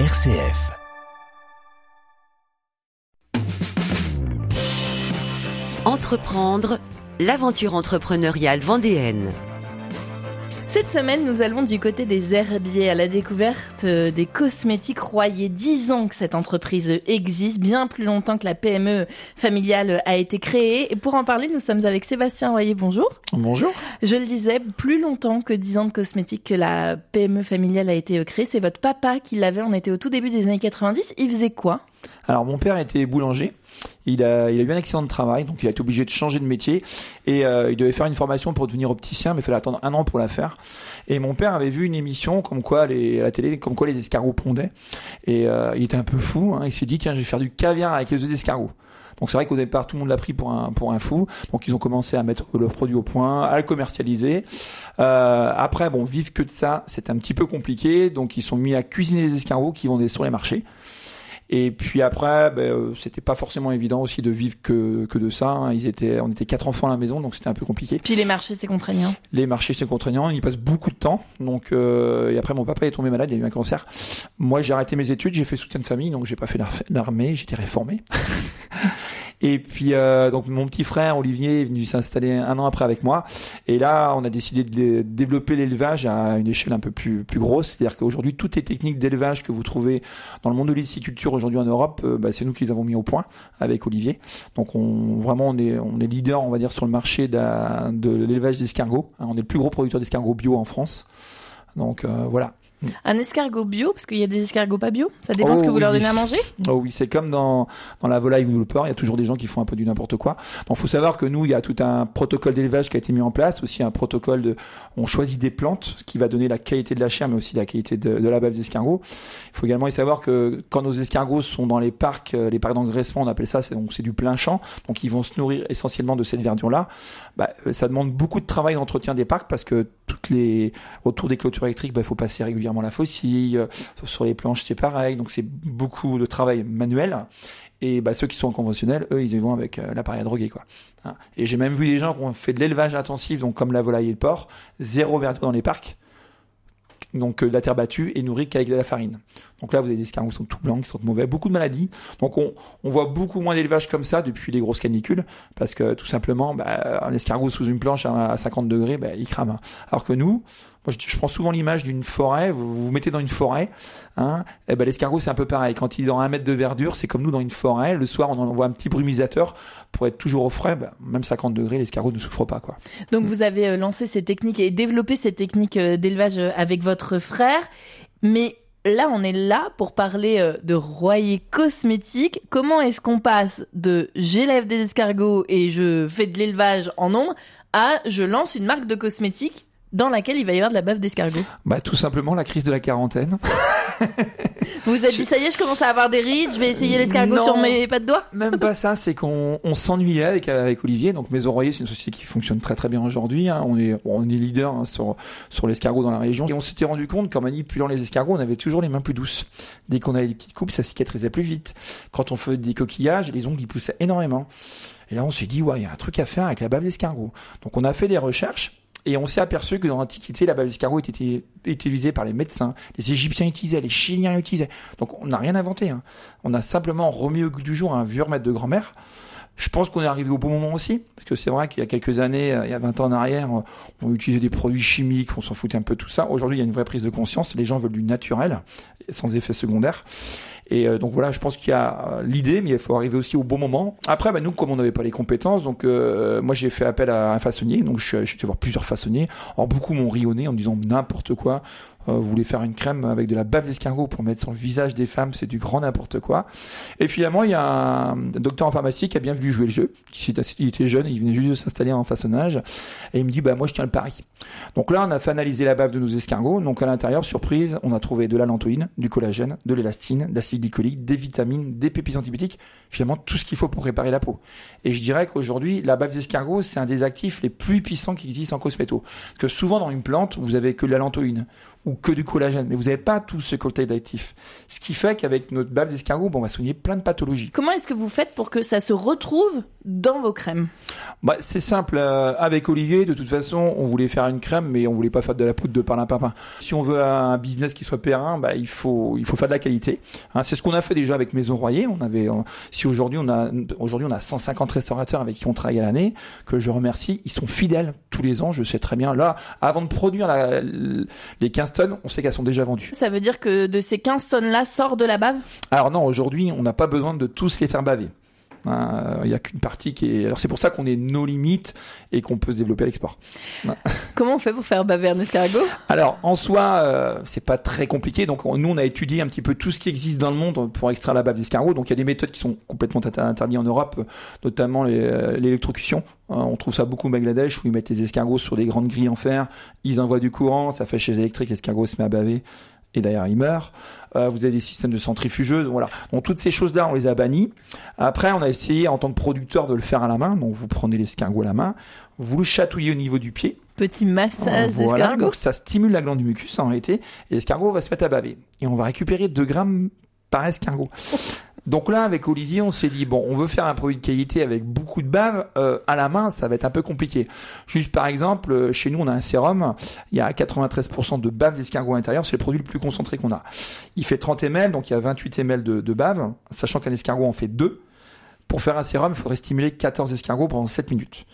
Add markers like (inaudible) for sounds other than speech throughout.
RCF. Entreprendre, l'aventure entrepreneuriale vendéenne. Cette semaine, nous allons du côté des herbiers à la découverte euh, des cosmétiques Royer. Dix ans que cette entreprise existe, bien plus longtemps que la PME familiale a été créée. Et pour en parler, nous sommes avec Sébastien Royer. Bonjour. Bonjour. Je le disais, plus longtemps que dix ans de cosmétiques que la PME familiale a été créée. C'est votre papa qui l'avait. On était au tout début des années 90. Il faisait quoi? Alors mon père était boulanger. Il a, il a eu un accident de travail, donc il a été obligé de changer de métier. Et euh, il devait faire une formation pour devenir opticien, mais il fallait attendre un an pour la faire. Et mon père avait vu une émission comme quoi les, à la télé, comme quoi les escargots pondaient. Et euh, il était un peu fou. Hein. Il s'est dit tiens, je vais faire du caviar avec les œufs d'escargot. Donc c'est vrai qu'au départ tout le monde l'a pris pour un pour un fou. Donc ils ont commencé à mettre leurs produits au point, à le commercialiser. Euh, après bon, vivre que de ça, c'est un petit peu compliqué. Donc ils sont mis à cuisiner les escargots qui vendaient sur les marchés. Et puis après, ben, euh, c'était pas forcément évident aussi de vivre que, que de ça. Hein. Ils étaient, on était quatre enfants à la maison, donc c'était un peu compliqué. Puis les marchés, c'est contraignant. Les marchés, c'est contraignant. Il y passe beaucoup de temps. Donc euh, et après, mon papa est tombé malade, il a eu un cancer. Moi, j'ai arrêté mes études, j'ai fait soutien de famille, donc j'ai pas fait l'armée, j'étais réformé. (laughs) Et puis euh, donc mon petit frère Olivier est venu s'installer un an après avec moi. Et là, on a décidé de développer l'élevage à une échelle un peu plus plus grosse. C'est-à-dire qu'aujourd'hui, toutes les techniques d'élevage que vous trouvez dans le monde de l'hysticiculture aujourd'hui en Europe, euh, bah, c'est nous qui les avons mis au point avec Olivier. Donc on vraiment on est on est leader, on va dire, sur le marché de, de l'élevage d'escargots. Hein, on est le plus gros producteur d'escargots bio en France. Donc euh, voilà. Un escargot bio, parce qu'il y a des escargots pas bio Ça dépend ce que vous leur donnez à manger Oh oui, c'est comme dans, dans la volaille ou le porc, il y a toujours des gens qui font un peu du n'importe quoi. Donc il faut savoir que nous, il y a tout un protocole d'élevage qui a été mis en place, aussi un protocole de... On choisit des plantes qui va donner la qualité de la chair, mais aussi la qualité de, de la bave d'escargot. Il faut également y savoir que quand nos escargots sont dans les parcs, euh, les parcs d'engraissement, on appelle ça, c'est donc c'est du plein champ, donc ils vont se nourrir essentiellement de cette verdure-là. Bah, ça demande beaucoup de travail d'entretien des parcs parce que toutes les autour des clôtures électriques, bah, il faut passer régulièrement la faucille, euh, sur les planches c'est pareil, donc c'est beaucoup de travail manuel. Et bah, ceux qui sont conventionnels, eux, ils y vont avec euh, l'appareil à droguer, quoi. Hein. Et j'ai même vu des gens qui ont fait de l'élevage intensif, donc comme la volaille et le porc, zéro verdure dans les parcs donc euh, de la terre battue et nourrie qu'avec de la farine. Donc là, vous avez des escargots qui sont tout blancs, qui sont mauvais, beaucoup de maladies. Donc on, on voit beaucoup moins d'élevage comme ça depuis les grosses canicules, parce que tout simplement, bah, un escargot sous une planche à 50 degrés, bah, il crame. Alors que nous, moi, je, prends souvent l'image d'une forêt. Vous vous mettez dans une forêt, hein. Et eh ben l'escargot c'est un peu pareil. Quand il est dans un mètre de verdure, c'est comme nous dans une forêt. Le soir, on envoie un petit brumisateur pour être toujours au frais. Ben, même 50 degrés, l'escargot ne souffre pas, quoi. Donc vous avez euh, lancé ces techniques et développé ces techniques euh, d'élevage euh, avec votre frère, mais là, on est là pour parler de royer cosmétique. Comment est-ce qu'on passe de j'élève des escargots et je fais de l'élevage en nombre à je lance une marque de cosmétiques dans laquelle il va y avoir de la bave d'escargot Bah tout simplement la crise de la quarantaine. vous (laughs) vous êtes dit ça y est, je commence à avoir des rides, je vais essayer l'escargot sur mes pas de doigts Même pas ça, (laughs) c'est qu'on on s'ennuyait avec avec Olivier. Donc Maison Royer, c'est une société qui fonctionne très très bien aujourd'hui. Hein. On est on est leader hein, sur sur l'escargot dans la région. Et on s'était rendu compte qu'en manipulant les escargots, on avait toujours les mains plus douces. Dès qu'on avait des petites coupes, ça cicatrisait plus vite. Quand on faisait des coquillages, les ongles ils poussaient énormément. Et là, on s'est dit ouais, il y a un truc à faire avec la bave d'escargot. Donc on a fait des recherches et on s'est aperçu que dans l'Antiquité, la bave d'escargot était utilisée par les médecins, les Égyptiens utilisaient, les Chiliens utilisaient. Donc on n'a rien inventé. Hein. On a simplement remis au goût du jour un vieux remède de grand-mère. Je pense qu'on est arrivé au bon moment aussi, parce que c'est vrai qu'il y a quelques années, euh, il y a 20 ans en arrière, on utilisait des produits chimiques, on s'en foutait un peu de tout ça. Aujourd'hui, il y a une vraie prise de conscience, les gens veulent du naturel, sans effet secondaire. Et euh, donc voilà, je pense qu'il y a euh, l'idée, mais il faut arriver aussi au bon moment. Après, bah, nous, comme on n'avait pas les compétences, donc euh, moi j'ai fait appel à un façonnier, donc je suis allé voir plusieurs façonniers. Alors beaucoup m'ont rionné en disant n'importe quoi. Euh, vous voulez faire une crème avec de la bave d'escargot pour mettre sur le visage des femmes, c'est du grand n'importe quoi. Et finalement, il y a un docteur en pharmacie qui a bien voulu jouer le jeu, il était jeune, il venait juste de s'installer en façonnage, et il me dit, bah moi je tiens le pari. Donc là, on a fait analyser la bave de nos escargots, donc à l'intérieur, surprise, on a trouvé de la lantoïne, du collagène, de l'élastine, de l'acide glycolique, des vitamines, des pépis antibiotiques, finalement tout ce qu'il faut pour réparer la peau. Et je dirais qu'aujourd'hui, la bave d'escargot, c'est un des actifs les plus puissants qui existent en cosméto. Parce que souvent dans une plante, vous avez que de la lantoïne ou que du collagène, mais vous n'avez pas tout ce cocktail d'actifs. Ce qui fait qu'avec notre bave d'escargot, bon, on va soigner plein de pathologies. Comment est-ce que vous faites pour que ça se retrouve dans vos crèmes? Bah, C'est simple. Euh, avec Olivier, de toute façon, on voulait faire une crème, mais on voulait pas faire de la poudre de parlimpapin. Si on veut un business qui soit périn, bah, il faut il faut faire de la qualité. Hein, c'est ce qu'on a fait déjà avec Maison Royer. On avait, si aujourd'hui on a aujourd'hui on a 150 restaurateurs avec qui on travaille à l'année, que je remercie. Ils sont fidèles tous les ans. Je sais très bien. Là, avant de produire la, les 15 tonnes, on sait qu'elles sont déjà vendues. Ça veut dire que de ces 15 tonnes-là sort de la bave? Alors non, aujourd'hui, on n'a pas besoin de tous les faire baver. Hein, il n'y a qu'une partie qui est. Alors c'est pour ça qu'on est nos limites et qu'on peut se développer à l'export. (laughs) Comment on fait pour faire baver un escargot? Alors en soi, euh, c'est pas très compliqué. Donc nous, on a étudié un petit peu tout ce qui existe dans le monde pour extraire la bave d'escargot. Donc il y a des méthodes qui sont complètement interdites en Europe, notamment euh, l'électrocution. Hein, on trouve ça beaucoup au Bangladesh où ils mettent les escargots sur des grandes grilles en fer, ils envoient du courant, ça fait chez électrique, l'escargot se met à baver et d'ailleurs il meurt. Euh, vous avez des systèmes de centrifugeuses, voilà. Donc toutes ces choses-là, on les a bannies. Après, on a essayé en tant que producteur de le faire à la main. Donc vous prenez l'escargot à la main, vous le chatouillez au niveau du pied. Petit massage voilà, d'escargot. Donc ça stimule la glande du mucus en réalité, et l'escargot va se mettre à baver. Et on va récupérer 2 grammes par escargot. Donc là, avec Olivier, on s'est dit bon, on veut faire un produit de qualité avec beaucoup de bave euh, à la main, ça va être un peu compliqué. Juste par exemple, euh, chez nous, on a un sérum, il y a 93% de bave d'escargot à l'intérieur, c'est le produit le plus concentré qu'on a. Il fait 30 ml, donc il y a 28 ml de, de bave, sachant qu'un escargot en fait 2. Pour faire un sérum, il faudrait stimuler 14 escargots pendant 7 minutes.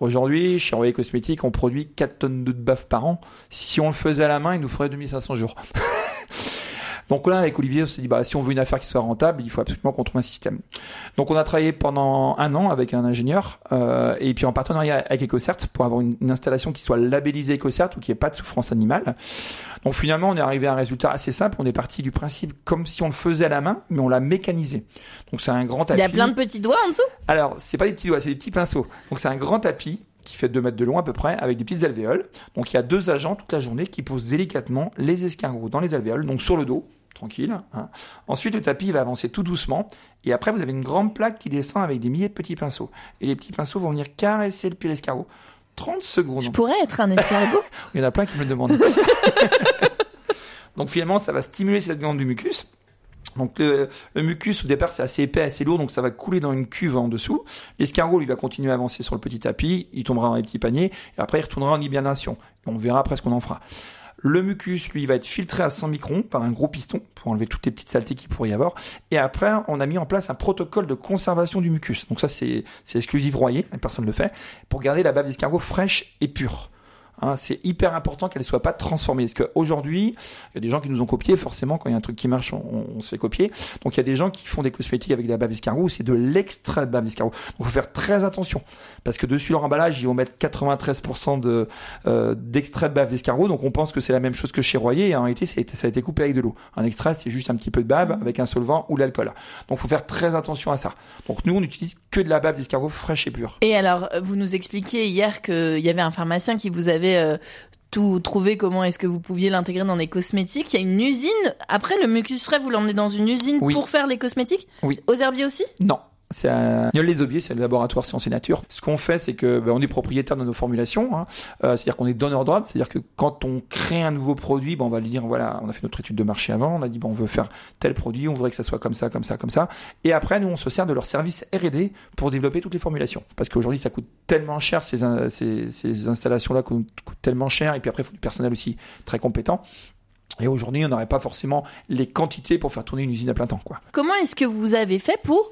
Aujourd'hui, chez Royer Cosmétiques, on produit 4 tonnes de bave par an. Si on le faisait à la main, il nous ferait 2500 jours. (laughs) Donc là, avec Olivier, on s'est dit, bah, si on veut une affaire qui soit rentable, il faut absolument qu'on trouve un système. Donc on a travaillé pendant un an avec un ingénieur, euh, et puis en partenariat avec EcoCert pour avoir une, installation qui soit labellisée EcoCert ou qui ait pas de souffrance animale. Donc finalement, on est arrivé à un résultat assez simple. On est parti du principe comme si on le faisait à la main, mais on l'a mécanisé. Donc c'est un grand tapis. Il y a plein de petits doigts en dessous? Alors, c'est pas des petits doigts, c'est des petits pinceaux. Donc c'est un grand tapis qui fait 2 mètres de long à peu près, avec des petites alvéoles. Donc il y a deux agents toute la journée qui posent délicatement les escargots dans les alvéoles, donc sur le dos, tranquille. Hein. Ensuite, le tapis va avancer tout doucement. Et après, vous avez une grande plaque qui descend avec des milliers de petits pinceaux. Et les petits pinceaux vont venir caresser le pied de l'escargot. 30 secondes. Je pourrais être un escargot (laughs) Il y en a plein qui me le demandent. (laughs) donc finalement, ça va stimuler cette glande du mucus. Donc le, mucus au départ c'est assez épais, assez lourd, donc ça va couler dans une cuve en dessous. L'escargot lui va continuer à avancer sur le petit tapis, il tombera dans les petits paniers, et après il retournera en hibernation. on verra après ce qu'on en fera. Le mucus, lui, va être filtré à 100 microns par un gros piston pour enlever toutes les petites saletés qu'il pourrait y avoir. Et après, on a mis en place un protocole de conservation du mucus. Donc ça, c'est exclusif Royer, personne ne le fait, pour garder la bave d'escargot fraîche et pure. Hein, c'est hyper important qu'elle ne soit pas transformée. Parce qu'aujourd'hui, il y a des gens qui nous ont copié, forcément, quand il y a un truc qui marche, on, se fait copier. Donc il y a des gens qui font des cosmétiques avec de la bave d'escargot, c'est de l'extrait de bave d'escargot. Donc il faut faire très attention. Parce que dessus leur emballage, ils vont mettre 93% de, euh, d'extrait de bave d'escargot. Donc on pense que c'est la même chose que chez Royer. Et en réalité, ça a, été, ça a été coupé avec de l'eau. Un extrait, c'est juste un petit peu de bave avec un solvant ou l'alcool. Donc il faut faire très attention à ça. Donc nous, on n'utilise que de la bave d'escargot fraîche et pure. Et alors, vous nous expliquiez hier qu'il y avait un pharmacien qui vous avait euh, tout trouvé comment est-ce que vous pouviez l'intégrer dans les cosmétiques. Il y a une usine. Après, le mucus frais, vous l'emmenez dans une usine pour faire les cosmétiques? Oui. Aux herbiers aussi? Non. C'est un... les Aubiers, c'est le laboratoire Sciences et Nature. Ce qu'on fait, c'est que ben, on est propriétaire de nos formulations, hein. euh, c'est-à-dire qu'on est donneur droit, c'est-à-dire que quand on crée un nouveau produit, ben, on va lui dire voilà, on a fait notre étude de marché avant, on a dit bon, on veut faire tel produit, on voudrait que ça soit comme ça, comme ça, comme ça, et après nous on se sert de leur service R&D pour développer toutes les formulations, parce qu'aujourd'hui ça coûte tellement cher ces, ces, ces installations-là coûtent, tellement cher, et puis après il faut du personnel aussi très compétent. Et aujourd'hui, on n'aurait pas forcément les quantités pour faire tourner une usine à plein temps, quoi. Comment est-ce que vous avez fait pour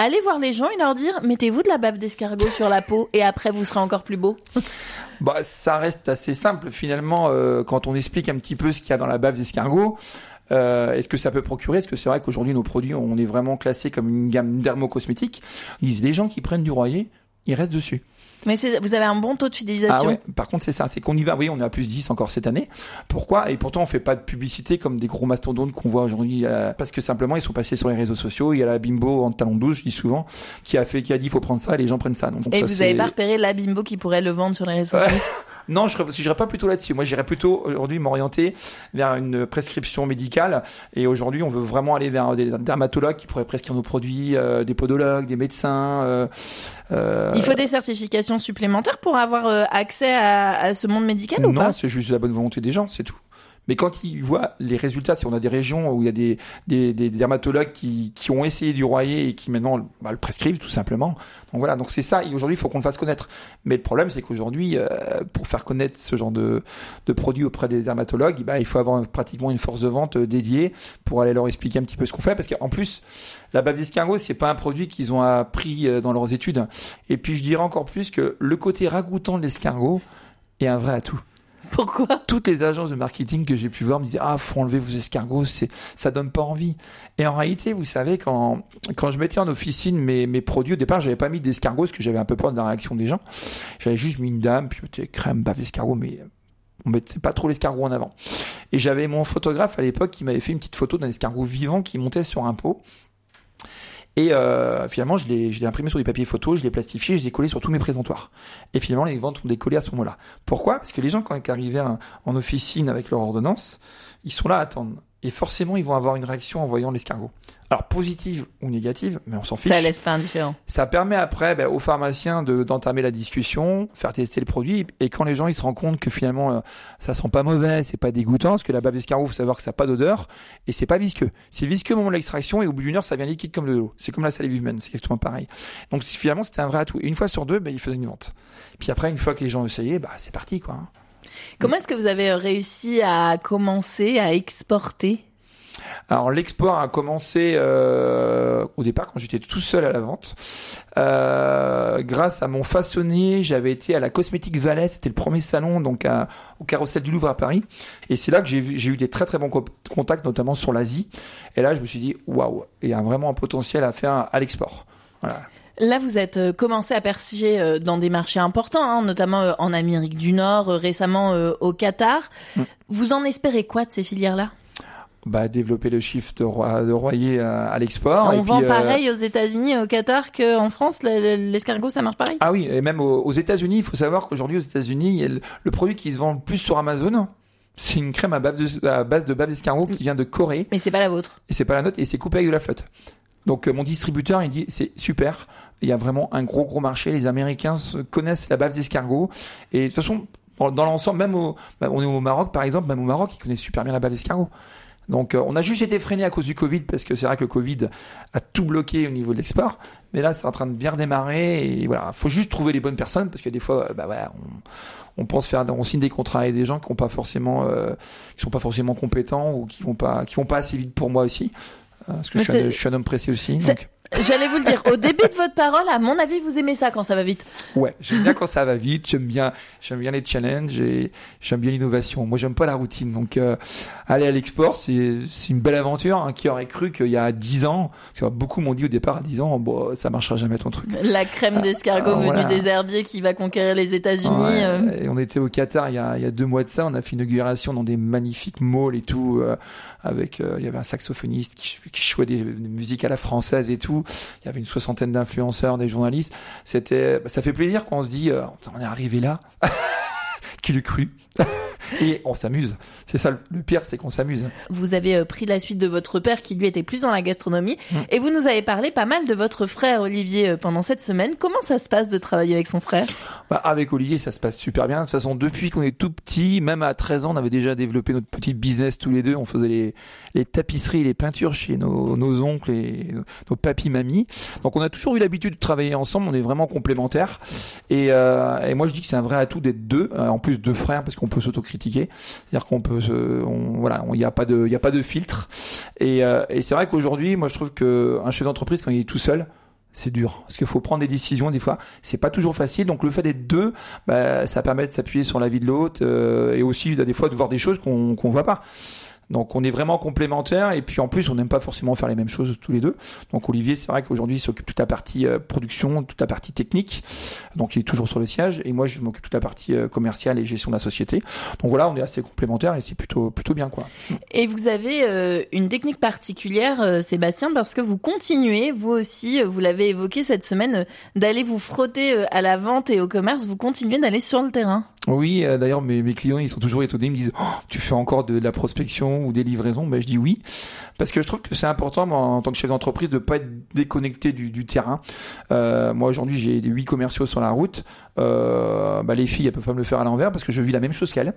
Allez voir les gens et leur dire mettez-vous de la bave d'escargot sur la peau et après vous serez encore plus beau. (laughs) bah ça reste assez simple finalement euh, quand on explique un petit peu ce qu'il y a dans la bave d'escargot. Euh, est-ce que ça peut procurer? Est-ce que c'est vrai qu'aujourd'hui nos produits on est vraiment classés comme une gamme dermocosmétique? Les gens qui prennent du royer, ils restent dessus. Mais vous avez un bon taux de fidélisation. Ah ouais, par contre, c'est ça. C'est qu'on y va. Oui, on est à plus 10 encore cette année. Pourquoi? Et pourtant, on fait pas de publicité comme des gros mastodontes qu'on voit aujourd'hui. Euh, parce que simplement, ils sont passés sur les réseaux sociaux. Il y a la bimbo en talon douce, je dis souvent, qui a fait, qui a dit, faut prendre ça et les gens prennent ça. Donc, et vous avez pas repéré la bimbo qui pourrait le vendre sur les réseaux (laughs) sociaux? Non, je n'irais pas plutôt là-dessus. Moi, j'irais plutôt aujourd'hui m'orienter vers une prescription médicale. Et aujourd'hui, on veut vraiment aller vers des dermatologues qui pourraient prescrire nos produits, euh, des podologues, des médecins. Euh, euh... Il faut des certifications supplémentaires pour avoir euh, accès à, à, ce monde médical ou pas? Non, c'est juste la bonne volonté des gens, c'est tout. Mais quand ils voient les résultats, si on a des régions où il y a des, des, des dermatologues qui, qui ont essayé du royer et qui maintenant bah, le prescrivent tout simplement. Donc voilà, donc c'est ça. Et aujourd'hui, il faut qu'on le fasse connaître. Mais le problème, c'est qu'aujourd'hui, euh, pour faire connaître ce genre de, de produit auprès des dermatologues, bah, il faut avoir pratiquement une force de vente euh, dédiée pour aller leur expliquer un petit peu ce qu'on fait. Parce qu'en plus, la bave d'escargot, c'est pas un produit qu'ils ont appris euh, dans leurs études. Et puis, je dirais encore plus que le côté ragoûtant de l'escargot est un vrai atout. (laughs) Pourquoi Toutes les agences de marketing que j'ai pu voir me disaient ah faut enlever vos escargots, c'est ça donne pas envie. Et en réalité, vous savez quand quand je mettais en officine mes mes produits au départ, j'avais pas mis d'escargots parce que j'avais un peu peur de la réaction des gens. J'avais juste mis une dame, puis je mettais crème, bave d'escargot, mais on mettait pas trop l'escargot en avant. Et j'avais mon photographe à l'époque qui m'avait fait une petite photo d'un escargot vivant qui montait sur un pot. Et euh, finalement, je l'ai, imprimé sur du papier photo, je l'ai plastifié, je l'ai collé sur tous mes présentoirs. Et finalement, les ventes ont décollé à ce moment-là. Pourquoi? Parce que les gens, quand ils arrivaient en officine avec leur ordonnance, ils sont là à attendre. Et forcément, ils vont avoir une réaction en voyant l'escargot. Alors positive ou négative, mais on s'en fiche. Ça laisse pas indifférent. Ça permet après ben, aux pharmaciens de d'entamer la discussion, faire tester le produit, et quand les gens ils se rendent compte que finalement euh, ça sent pas mauvais, c'est pas dégoûtant, parce que la bave d'escargot, faut savoir que ça n'a pas d'odeur et c'est pas visqueux. C'est visqueux au moment de l'extraction et au bout d'une heure ça devient liquide comme de l'eau. C'est comme la salive humaine, c'est exactement pareil. Donc finalement c'était un vrai atout. Et une fois sur deux, ben, ils faisaient une vente. Puis après une fois que les gens essayaient, bah c'est parti quoi. Comment est-ce que vous avez réussi à commencer à exporter? Alors l'export a commencé euh, au départ quand j'étais tout seul à la vente. Euh, grâce à mon façonnier, j'avais été à la Cosmétique Valais, c'était le premier salon donc au Carrousel du Louvre à Paris. Et c'est là que j'ai eu des très très bons contacts, notamment sur l'Asie. Et là, je me suis dit waouh, il y a vraiment un potentiel à faire à l'export. Voilà. Là, vous êtes euh, commencé à persiger euh, dans des marchés importants, hein, notamment euh, en Amérique du Nord, récemment au Qatar. Mm. Vous en espérez quoi de ces filières-là? Bah, développer le chiffre de, roi, de royer à, à l'export. On vend pareil aux États-Unis et au Qatar qu'en France, l'escargot, ça marche pareil? Ah oui, et même aux, États-Unis, il faut savoir qu'aujourd'hui aux États-Unis, le, le, produit qui se vend le plus sur Amazon, c'est une crème à base de, à base de bave d'escargot qui vient de Corée. Mais c'est pas la vôtre. Et c'est pas la nôtre, et c'est coupé avec de la flotte. Donc mon distributeur, il dit c'est super. Il y a vraiment un gros gros marché. Les Américains connaissent la bave d'escargot et de toute façon dans l'ensemble, même au, bah, on est au Maroc par exemple, même au Maroc, ils connaissent super bien la bave d'escargot. Donc euh, on a juste été freiné à cause du Covid parce que c'est vrai que le Covid a tout bloqué au niveau de l'export. Mais là, c'est en train de bien redémarrer et voilà, faut juste trouver les bonnes personnes parce que des fois, bah ouais, on, on pense faire, on signe des contrats avec des gens qui ont pas forcément, euh, qui sont pas forcément compétents ou qui vont pas, qui vont pas assez vite pour moi aussi. Euh, parce que je suis, un, je suis, un, homme pressé aussi. Donc. J'allais vous le dire. Au début de votre parole, à mon avis, vous aimez ça quand ça va vite. Ouais, j'aime bien quand ça va vite. J'aime bien, j'aime bien les challenges et j'aime bien l'innovation. Moi, j'aime pas la routine. Donc, euh, aller à l'export, c'est c'est une belle aventure. Hein, qui aurait cru qu'il y a dix ans, parce que beaucoup m'ont dit au départ à 10 ans, bon, ça marchera jamais ton truc. La crème d'escargot euh, venue des herbiers qui va conquérir les États-Unis. Euh. Et on était au Qatar il y a il y a deux mois de ça. On a fait une inauguration dans des magnifiques malls et tout, euh, avec il y avait un saxophoniste qui qui jouait des, des musiques à la française et tout. Il y avait une soixantaine d'influenceurs, des journalistes. C'était, bah, ça fait plaisir quand on se dit, euh, on est arrivé là. (laughs) Qui l'eût cru? (laughs) Et on s'amuse. C'est ça le pire, c'est qu'on s'amuse. Vous avez euh, pris la suite de votre père qui lui était plus dans la gastronomie mm. et vous nous avez parlé pas mal de votre frère Olivier euh, pendant cette semaine. Comment ça se passe de travailler avec son frère? Bah, Avec Olivier, ça se passe super bien. De toute façon, depuis qu'on est tout petit, même à 13 ans, on avait déjà développé notre petit business tous les deux. On faisait les, les tapisseries, les peintures chez nos, nos oncles et nos papis mamies. Donc on a toujours eu l'habitude de travailler ensemble. On est vraiment complémentaires. Et, euh, et moi, je dis que c'est un vrai atout d'être deux, euh, en plus deux frères, parce qu'on peut s'autocritiquer. C'est-à-dire qu'on peut se, on, voilà, il n'y a pas de, il a pas de filtre. Et, euh, et c'est vrai qu'aujourd'hui, moi, je trouve que un chef d'entreprise quand il est tout seul, c'est dur. Parce qu'il faut prendre des décisions des fois. C'est pas toujours facile. Donc le fait d'être deux bah, ça permet de s'appuyer sur la vie de l'autre euh, et aussi des fois de voir des choses qu'on qu'on voit pas donc on est vraiment complémentaires et puis en plus on n'aime pas forcément faire les mêmes choses tous les deux. Donc Olivier c'est vrai qu'aujourd'hui il s'occupe toute la partie euh, production, toute la partie technique, donc il est toujours sur le siège et moi je m'occupe toute la partie euh, commerciale et gestion de la société. Donc voilà on est assez complémentaires et c'est plutôt plutôt bien quoi. Et vous avez euh, une technique particulière Sébastien parce que vous continuez vous aussi vous l'avez évoqué cette semaine d'aller vous frotter à la vente et au commerce, vous continuez d'aller sur le terrain. Oui, d'ailleurs mes, mes clients ils sont toujours étonnés, ils me disent oh, tu fais encore de la prospection ou des livraisons? Ben, Je dis oui, parce que je trouve que c'est important moi, en tant que chef d'entreprise de pas être déconnecté du, du terrain. Euh, moi aujourd'hui j'ai huit commerciaux sur la route. Euh, bah, les filles elles peuvent pas me le faire à l'envers parce que je vis la même chose qu'elles.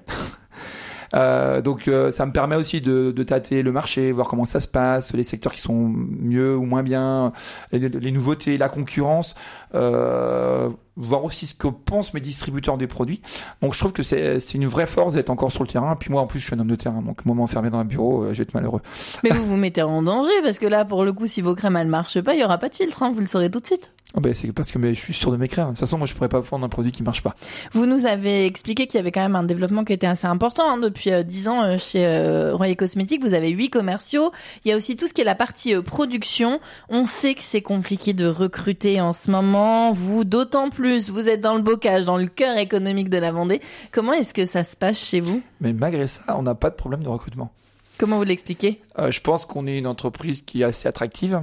Euh, donc euh, ça me permet aussi de, de, tâter le marché, voir comment ça se passe, les secteurs qui sont mieux ou moins bien, les, les nouveautés, la concurrence. Euh, voir aussi ce que pensent mes distributeurs des produits. Donc je trouve que c'est une vraie force d'être encore sur le terrain. Puis moi en plus je suis un homme de terrain, donc moment enfermé dans un bureau, euh, je vais être malheureux. Mais vous vous mettez en danger parce que là pour le coup si vos crèmes elles marchent pas, il y aura pas de filtre, hein, vous le saurez tout de suite. Oh ben c'est parce que je suis sûr de crèmes. De toute façon, moi, je pourrais pas vendre un produit qui marche pas. Vous nous avez expliqué qu'il y avait quand même un développement qui était assez important hein, depuis euh, 10 ans euh, chez euh, Royer Cosmétiques. Vous avez huit commerciaux. Il y a aussi tout ce qui est la partie euh, production. On sait que c'est compliqué de recruter en ce moment. Vous, d'autant plus, vous êtes dans le bocage, dans le cœur économique de la Vendée. Comment est-ce que ça se passe chez vous? Mais malgré ça, on n'a pas de problème de recrutement. Comment vous l'expliquez? Je pense qu'on est une entreprise qui est assez attractive.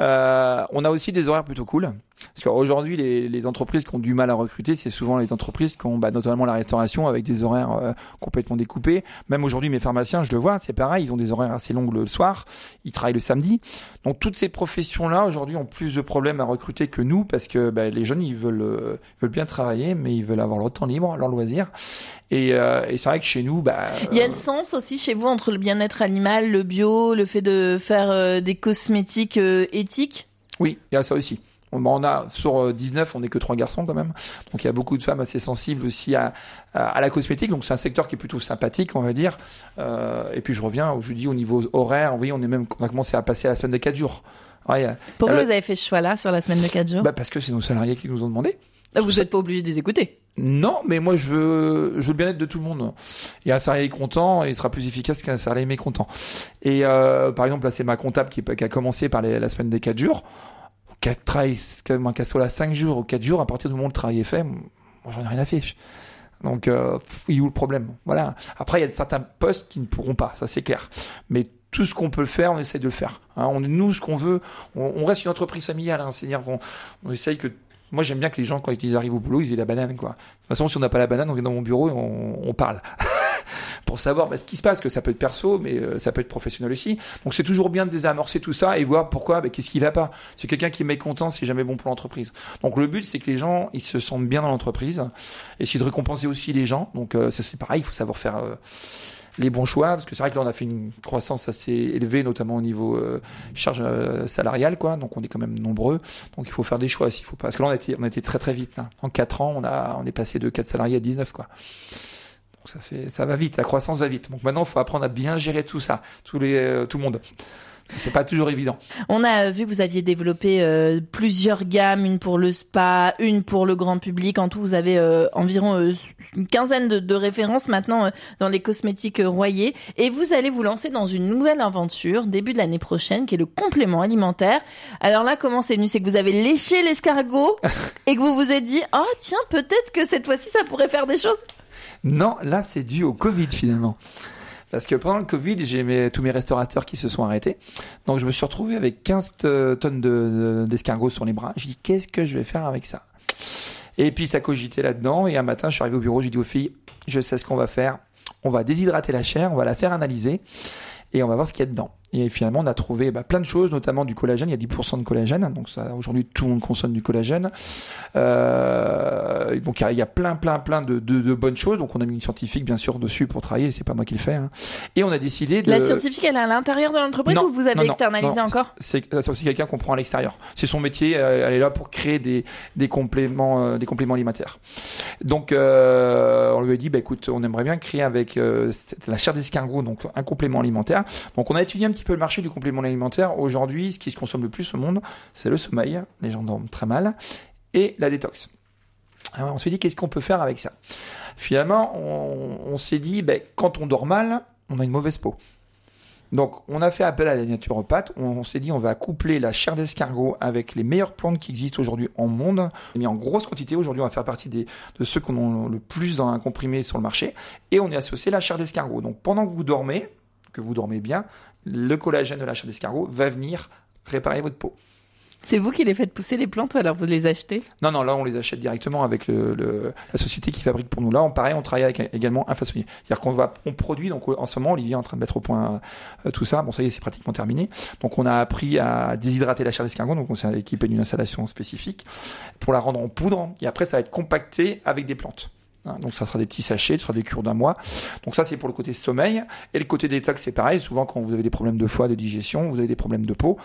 Euh, on a aussi des horaires plutôt cool. Parce qu'aujourd'hui, les, les, entreprises qui ont du mal à recruter, c'est souvent les entreprises qui ont bah, notamment la restauration avec des horaires euh, complètement découpés. Même aujourd'hui, mes pharmaciens, je le vois, c'est pareil, ils ont des horaires assez longs le soir, ils travaillent le samedi. Donc toutes ces professions-là, aujourd'hui, ont plus de problèmes à recruter que nous, parce que bah, les jeunes, ils veulent, euh, veulent bien travailler, mais ils veulent avoir leur temps libre, leur loisir. Et, euh, et c'est vrai que chez nous, bah, il y a le sens aussi chez vous entre le bien-être animal, le bio, le fait de faire euh, des cosmétiques euh, éthiques? Oui, il y a ça aussi. On, on a sur 19, on n'est que trois garçons quand même. Donc il y a beaucoup de femmes assez sensibles aussi à, à, à la cosmétique. Donc c'est un secteur qui est plutôt sympathique, on va dire. Euh, et puis je reviens, je dis au niveau horaire, vous voyez, on est même, on a commencé à passer à la semaine de 4 jours. Ouais, Pourquoi vous avez fait ce choix-là sur la semaine de 4 jours? Bah Parce que c'est nos salariés qui nous ont demandé. Vous n'êtes pas obligé de les écouter. Non, mais moi je veux, je veux le bien-être de tout le monde. Et un salarié content, il sera plus efficace qu'un salarié mécontent. Et euh, par exemple, là c'est ma comptable qui, a commencé par la semaine des 4 jours. Qu'elle travaille, qu'elle soit là 5 jours ou 4 jours, à partir du moment où le travail est fait, moi j'en ai rien à fiche. Donc, euh, il est où le problème? Voilà. Après, il y a certains postes qui ne pourront pas, ça c'est clair. Mais tout ce qu'on peut faire, on essaie de le faire. Hein, on, nous, ce qu'on veut, on, on, reste une entreprise familiale. Hein, C'est-à-dire qu'on on essaye que moi, j'aime bien que les gens, quand ils arrivent au boulot, ils aient la banane, quoi. De toute façon, si on n'a pas la banane, on vient dans mon bureau et on, on parle. (laughs) pour savoir bah, ce qui se passe, que ça peut être perso, mais euh, ça peut être professionnel aussi. Donc c'est toujours bien de désamorcer tout ça et voir pourquoi, bah, qu'est-ce qui va pas. C'est quelqu'un qui est mécontent, c'est jamais bon pour l'entreprise. Donc le but, c'est que les gens, ils se sentent bien dans l'entreprise, essayer de récompenser aussi les gens. Donc euh, ça c'est pareil, il faut savoir faire. Euh, les bons choix parce que c'est vrai que là on a fait une croissance assez élevée notamment au niveau euh, charge euh, salariale quoi. Donc on est quand même nombreux. Donc il faut faire des choix il faut pas parce que là on a on très très vite en 4 ans on a on est passé de 4 salariés à 19 quoi. Donc ça fait ça va vite. La croissance va vite. Donc maintenant il faut apprendre à bien gérer tout ça. Tous les euh, tout le monde c'est pas toujours évident. On a vu que vous aviez développé euh, plusieurs gammes, une pour le spa, une pour le grand public. En tout, vous avez euh, environ euh, une quinzaine de, de références maintenant euh, dans les cosmétiques Royer. Et vous allez vous lancer dans une nouvelle aventure début de l'année prochaine, qui est le complément alimentaire. Alors là, comment c'est venu? C'est que vous avez léché l'escargot (laughs) et que vous vous êtes dit, oh tiens, peut-être que cette fois-ci, ça pourrait faire des choses. Non, là, c'est dû au Covid finalement. Parce que pendant le Covid, j'ai mes, tous mes restaurateurs qui se sont arrêtés. Donc je me suis retrouvé avec 15 tonnes de, d'escargots de, sur les bras. J'ai dit, qu'est-ce que je vais faire avec ça? Et puis ça cogitait là-dedans. Et un matin, je suis arrivé au bureau, j'ai dit aux filles, je sais ce qu'on va faire. On va déshydrater la chair, on va la faire analyser et on va voir ce qu'il y a dedans. Et finalement, on a trouvé bah, plein de choses, notamment du collagène. Il y a 10% de collagène, donc ça aujourd'hui tout le monde consomme du collagène. Euh, donc il y, a, il y, a, plein, plein, plein de, de, de, bonnes choses. Donc on a mis une scientifique bien sûr dessus pour travailler. C'est pas moi qui le fais. Hein. Et on a décidé de. La scientifique, elle est à l'intérieur de l'entreprise ou vous avez non, externalisé non, encore? C'est aussi quelqu'un qu'on prend à l'extérieur. C'est son métier. Elle est là pour créer des, des compléments, euh, des compléments alimentaires. Donc euh, on lui a dit, bah écoute, on aimerait bien créer avec euh, la chair d'escargot, donc un complément alimentaire. Donc on a étudié un petit peu le marché du complément alimentaire. Aujourd'hui, ce qui se consomme le plus au monde, c'est le sommeil. Les gens dorment très mal et la détox. On s'est dit qu'est-ce qu'on peut faire avec ça? Finalement, on, s'est dit ben, quand on dort mal, on a une mauvaise peau. Donc on a fait appel à la naturopathe, on, on s'est dit on va coupler la chair d'escargot avec les meilleures plantes qui existent aujourd'hui en monde, mis en grosse quantité, aujourd'hui on va faire partie des, de ceux qu'on a le plus dans un comprimé sur le marché, et on est associé la chair d'escargot. Donc pendant que vous dormez, que vous dormez bien, le collagène de la chair d'escargot va venir réparer votre peau. C'est vous qui les faites pousser les plantes ou alors vous les achetez? Non, non, là on les achète directement avec le, le, la société qui fabrique pour nous. Là, on, pareil, on travaille avec également un façonnier. C'est-à-dire qu'on va, on produit. Donc en ce moment, Olivier est en train de mettre au point euh, tout ça. Bon, ça y est, c'est pratiquement terminé. Donc on a appris à déshydrater la chair d'escargot. Donc on s'est équipé d'une installation spécifique pour la rendre en poudre. Et après, ça va être compacté avec des plantes. Hein, donc ça sera des petits sachets, ce sera des cures d'un mois. Donc ça c'est pour le côté sommeil. Et le côté détox c'est pareil. Souvent quand vous avez des problèmes de foie, de digestion, vous avez des problèmes de peau.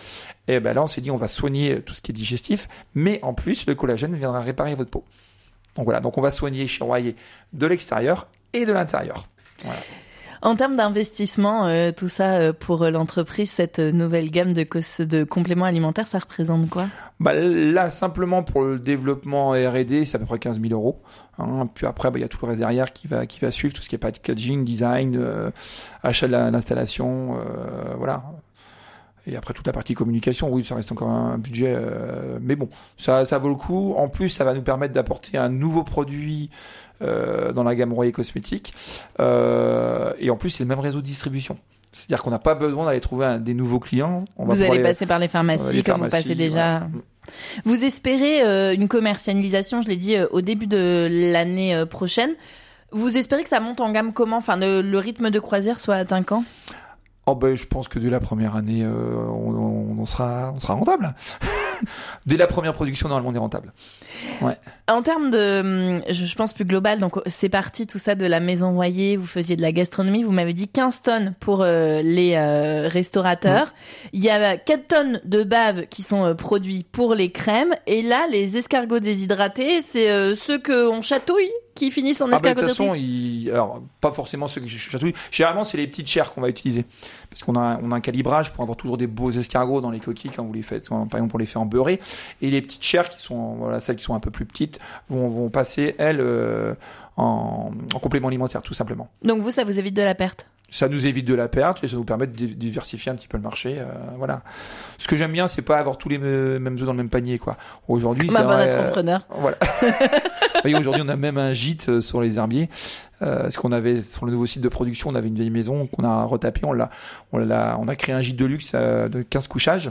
Et ben là on s'est dit on va soigner tout ce qui est digestif, mais en plus le collagène viendra réparer votre peau. Donc voilà, donc on va soigner chez Royer de l'extérieur et de l'intérieur. Voilà. En termes d'investissement, euh, tout ça euh, pour l'entreprise, cette nouvelle gamme de, compléments alimentaires, ça représente quoi? Bah, Là, simplement pour le développement R&D, c'est à peu près 15 000 euros. Hein. Puis après, bah, il y a tout le reste derrière qui va, qui va suivre, tout ce qui est packaging, design, euh, achat de l'installation, euh, voilà. Et après toute la partie communication, oui, ça reste encore un budget, euh, mais bon, ça, ça vaut le coup. En plus, ça va nous permettre d'apporter un nouveau produit euh, dans la gamme Royer Cosmétiques. Euh, et en plus, c'est le même réseau de distribution. C'est-à-dire qu'on n'a pas besoin d'aller trouver un, des nouveaux clients. On vous allez passer par les pharmacies, les comme vous passez déjà. Vous espérez euh, une commercialisation, je l'ai dit, euh, au début de l'année euh, prochaine. Vous espérez que ça monte en gamme comment? Enfin, le, le rythme de croisière soit atteint quand? Oh ben, je pense que dès la première année, euh, on, on, on, sera, on sera rentable. (laughs) dès la première production, normalement, on est rentable. Ouais. En termes de, je pense plus global, donc c'est parti tout ça de la maison Royer, vous faisiez de la gastronomie, vous m'avez dit 15 tonnes pour euh, les euh, restaurateurs. Ouais. Il y a 4 tonnes de bave qui sont euh, produits pour les crèmes. Et là, les escargots déshydratés, c'est euh, ceux qu'on chatouille qui finissent en escargot ah bah, de toute façon, il... alors pas forcément ceux qui chatouillent. Généralement, c'est les petites chairs qu'on va utiliser parce qu'on a on a un calibrage pour avoir toujours des beaux escargots dans les coquilles quand vous les faites, par exemple pour les faire en beurré. Et les petites chairs qui sont voilà celles qui sont un peu plus petites vont vont passer elles euh, en, en complément alimentaire tout simplement. Donc vous, ça vous évite de la perte? Ça nous évite de la perte et ça nous permet de diversifier un petit peu le marché. Euh, voilà. Ce que j'aime bien, c'est pas avoir tous les mêmes œufs dans le même panier, quoi. Aujourd'hui, c'est un bon entrepreneur. Euh, voilà. (laughs) (laughs) Aujourd'hui, on a même un gîte euh, sur les herbiers. Euh, qu'on avait sur le nouveau site de production, on avait une vieille maison qu'on a retapé, on l'a, on l'a, a créé un gîte de luxe euh, de 15 couchages.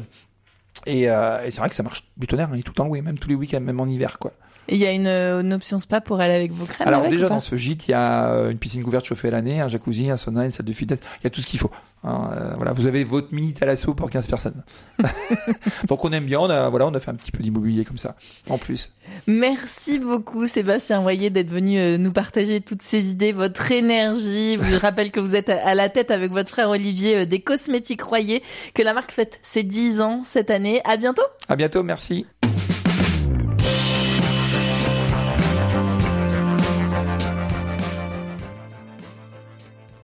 Et, euh, et c'est vrai que ça marche du tonnerre, hein, tout le temps, oui, même tous les week-ends, même en hiver, quoi. Il y a une, une, option spa pour aller avec vos crèmes Alors avec, déjà dans ce gîte, il y a une piscine couverte chauffée à l'année, un jacuzzi, un sauna, une salle de fitness. Il y a tout ce qu'il faut. Hein, euh, voilà, vous avez votre mini thalasso pour 15 personnes. (laughs) (laughs) Donc on aime bien. On a voilà, on a fait un petit peu d'immobilier comme ça. En plus. Merci beaucoup Sébastien Voyer d'être venu euh, nous partager toutes ces idées, votre énergie. Je vous rappelle que vous êtes à la tête avec votre frère Olivier euh, des Cosmétiques Royer, que la marque fête ses 10 ans cette année. À bientôt. À bientôt. Merci.